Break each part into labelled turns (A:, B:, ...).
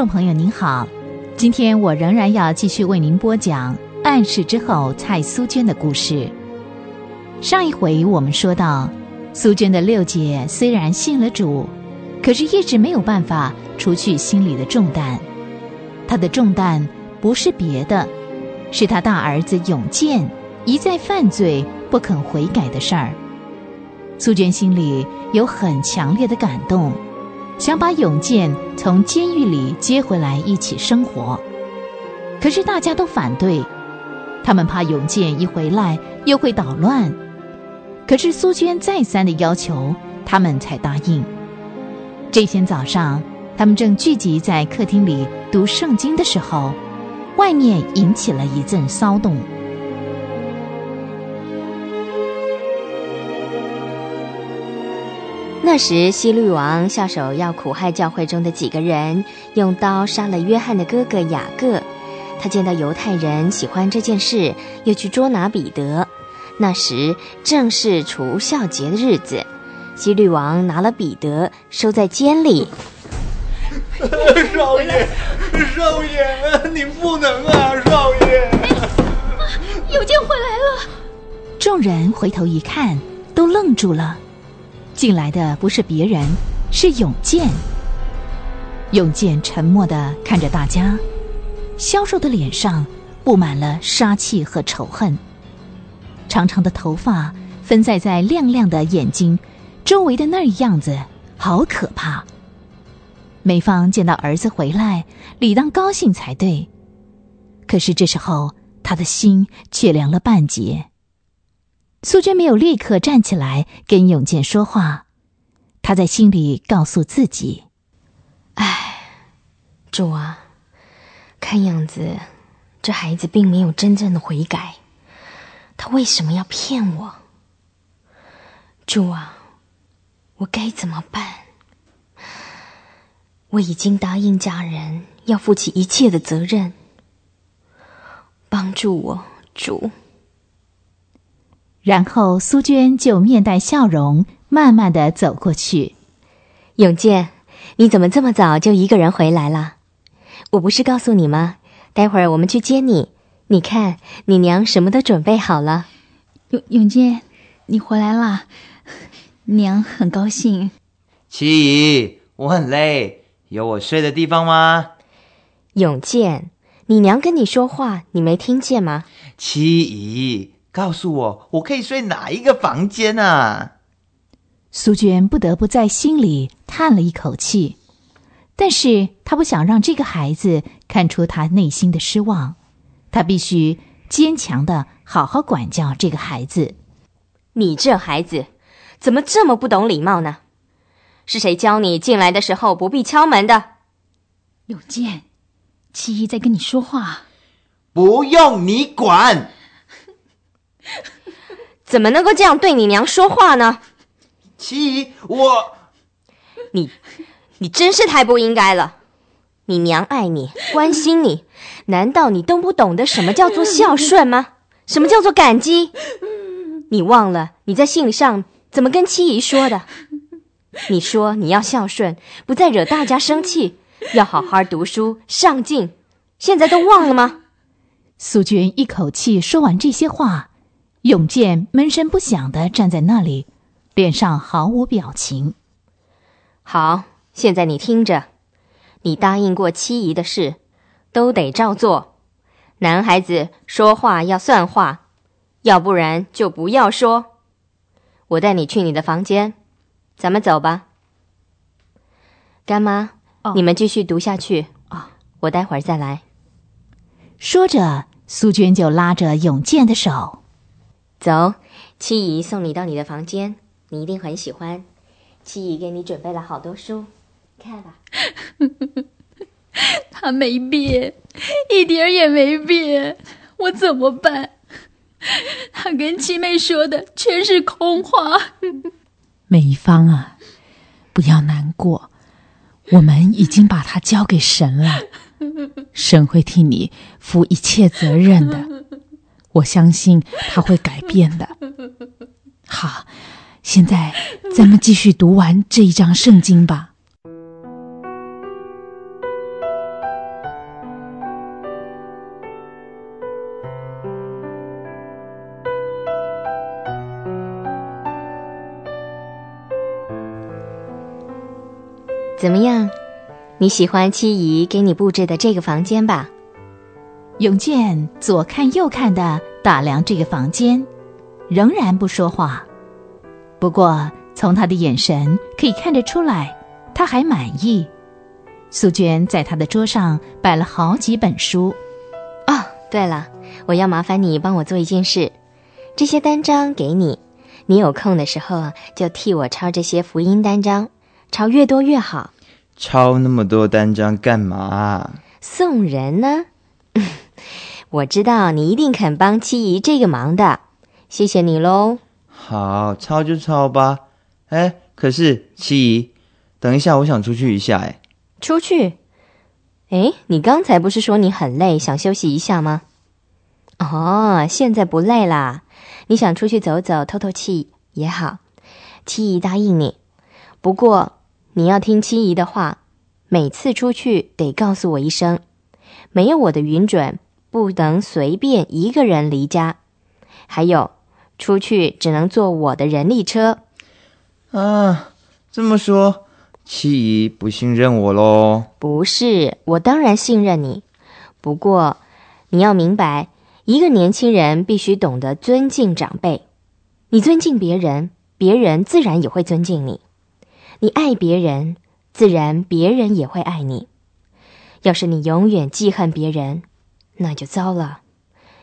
A: 众朋友您好，今天我仍然要继续为您播讲暗示之后蔡苏娟的故事。上一回我们说到，苏娟的六姐虽然信了主，可是一直没有办法除去心里的重担。她的重担不是别的，是她大儿子永健一再犯罪不肯悔改的事儿。苏娟心里有很强烈的感动。想把永健从监狱里接回来一起生活，可是大家都反对，他们怕永健一回来又会捣乱。可是苏娟再三的要求，他们才答应。这天早上，他们正聚集在客厅里读圣经的时候，外面引起了一阵骚动。
B: 那时，希律王下手要苦害教会中的几个人，用刀杀了约翰的哥哥雅各。他见到犹太人喜欢这件事，又去捉拿彼得。那时正是除孝节的日子，希律王拿了彼得收在监里。
C: 少爷，少爷，你不能啊，少爷！
D: 有件回来了。
A: 众人回头一看，都愣住了。进来的不是别人，是永健。永健沉默的看着大家，消瘦的脸上布满了杀气和仇恨。长长的头发分散在亮亮的眼睛周围的那样子，好可怕。美芳见到儿子回来，理当高兴才对，可是这时候他的心却凉了半截。素娟没有立刻站起来跟永健说话，她在心里告诉自己：“
B: 哎，主啊，看样子这孩子并没有真正的悔改，他为什么要骗我？主啊，我该怎么办？我已经答应家人要负起一切的责任，帮助我，主。”
A: 然后苏娟就面带笑容，慢慢的走过去。
B: 永健，你怎么这么早就一个人回来了？我不是告诉你吗？待会儿我们去接你。你看，你娘什么都准备好了。
D: 永永健，你回来啦，娘很高兴。
C: 七姨，我很累，有我睡的地方吗？
B: 永健，你娘跟你说话，你没听见吗？
C: 七姨。告诉我，我可以睡哪一个房间啊？
A: 苏娟不得不在心里叹了一口气，但是她不想让这个孩子看出她内心的失望，她必须坚强的好好管教这个孩子。
B: 你这孩子怎么这么不懂礼貌呢？是谁教你进来的时候不必敲门的？
D: 永健，七姨在跟你说话，
C: 不用你管。
B: 怎么能够这样对你娘说话呢？
C: 七姨，我，
B: 你，你真是太不应该了。你娘爱你，关心你，难道你都不懂得什么叫做孝顺吗？什么叫做感激？你忘了你在信上怎么跟七姨说的？你说你要孝顺，不再惹大家生气，要好好读书上进，现在都忘了吗？
A: 苏军一口气说完这些话。永健闷声不响的站在那里，脸上毫无表情。
B: 好，现在你听着，你答应过七姨的事，都得照做。男孩子说话要算话，要不然就不要说。我带你去你的房间，咱们走吧。干妈，你们继续读下去啊，我待会儿再来。
A: 说着，苏娟就拉着永健的手。
B: 走，七姨送你到你的房间，你一定很喜欢。七姨给你准备了好多书，看吧。
D: 他没变，一点儿也没变，我怎么办？他跟七妹说的全是空话。
E: 美芳啊，不要难过，我们已经把他交给神了，神会替你负一切责任的。我相信他会改变的。好现在咱们继续读完这一章圣经吧。
B: 怎么样？你喜欢七姨给你布置的这个房间吧？
A: 永健左看右看的打量这个房间，仍然不说话。不过从他的眼神可以看得出来，他还满意。素娟在他的桌上摆了好几本书。
B: 哦，对了，我要麻烦你帮我做一件事，这些单张给你，你有空的时候啊，就替我抄这些福音单张，抄越多越好。
C: 抄那么多单张干嘛？
B: 送人呢？我知道你一定肯帮七姨这个忙的，谢谢你喽。
C: 好，抄就抄吧。哎，可是七姨，等一下，我想出去一下。哎，
B: 出去？哎，你刚才不是说你很累，想休息一下吗？哦，现在不累啦。你想出去走走，透透气也好。七姨答应你，不过你要听七姨的话，每次出去得告诉我一声，没有我的允准。不能随便一个人离家，还有，出去只能坐我的人力车。
C: 啊，这么说，七姨不信任我喽？
B: 不是，我当然信任你。不过，你要明白，一个年轻人必须懂得尊敬长辈。你尊敬别人，别人自然也会尊敬你；你爱别人，自然别人也会爱你。要是你永远记恨别人，那就糟了，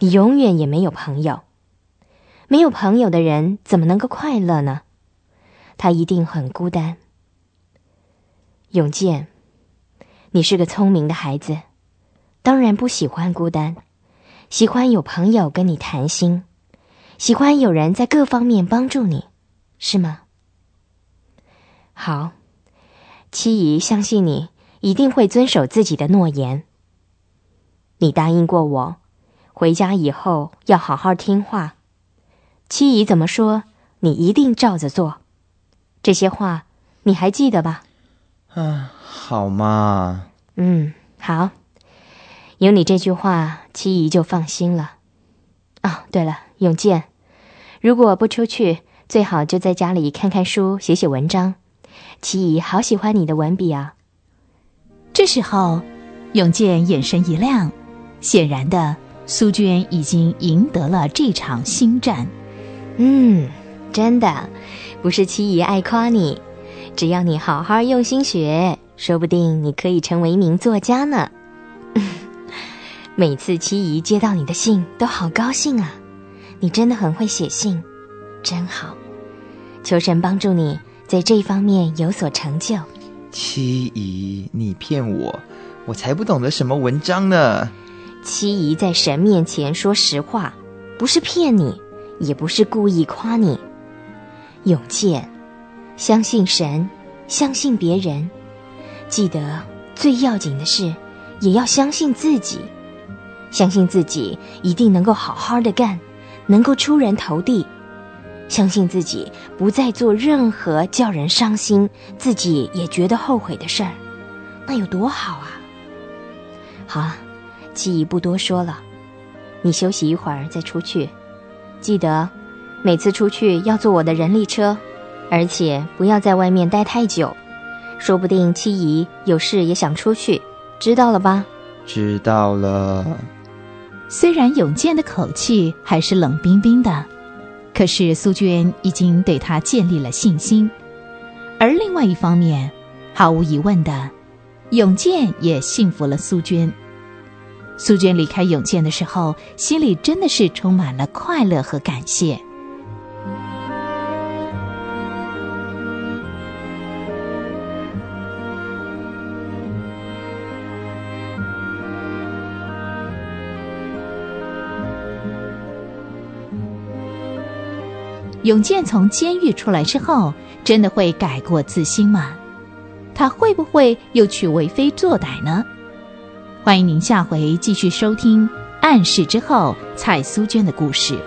B: 你永远也没有朋友。没有朋友的人怎么能够快乐呢？他一定很孤单。永健，你是个聪明的孩子，当然不喜欢孤单，喜欢有朋友跟你谈心，喜欢有人在各方面帮助你，是吗？好，七姨相信你一定会遵守自己的诺言。你答应过我，回家以后要好好听话。七姨怎么说，你一定照着做。这些话你还记得吧？
C: 啊，好嘛。
B: 嗯，好。有你这句话，七姨就放心了。哦，对了，永健，如果不出去，最好就在家里看看书，写写文章。七姨好喜欢你的文笔啊。
A: 这时候，永健眼神一亮。显然的，苏娟已经赢得了这场新战。
B: 嗯，真的，不是七姨爱夸你，只要你好好用心学，说不定你可以成为一名作家呢。每次七姨接到你的信，都好高兴啊！你真的很会写信，真好。求神帮助你在这方面有所成就。
C: 七姨，你骗我，我才不懂得什么文章呢。
B: 七姨在神面前说实话，不是骗你，也不是故意夸你。永健，相信神，相信别人，记得最要紧的是，也要相信自己。相信自己一定能够好好的干，能够出人头地。相信自己不再做任何叫人伤心、自己也觉得后悔的事儿，那有多好啊！好了。七姨不多说了，你休息一会儿再出去。记得，每次出去要坐我的人力车，而且不要在外面待太久。说不定七姨有事也想出去，知道了吧？
C: 知道了。
A: 虽然永健的口气还是冷冰冰的，可是苏娟已经对他建立了信心。而另外一方面，毫无疑问的，永健也信服了苏娟。苏娟离开永健的时候，心里真的是充满了快乐和感谢。永健从监狱出来之后，真的会改过自新吗？他会不会又去为非作歹呢？欢迎您下回继续收听《暗示之后》蔡苏娟的故事。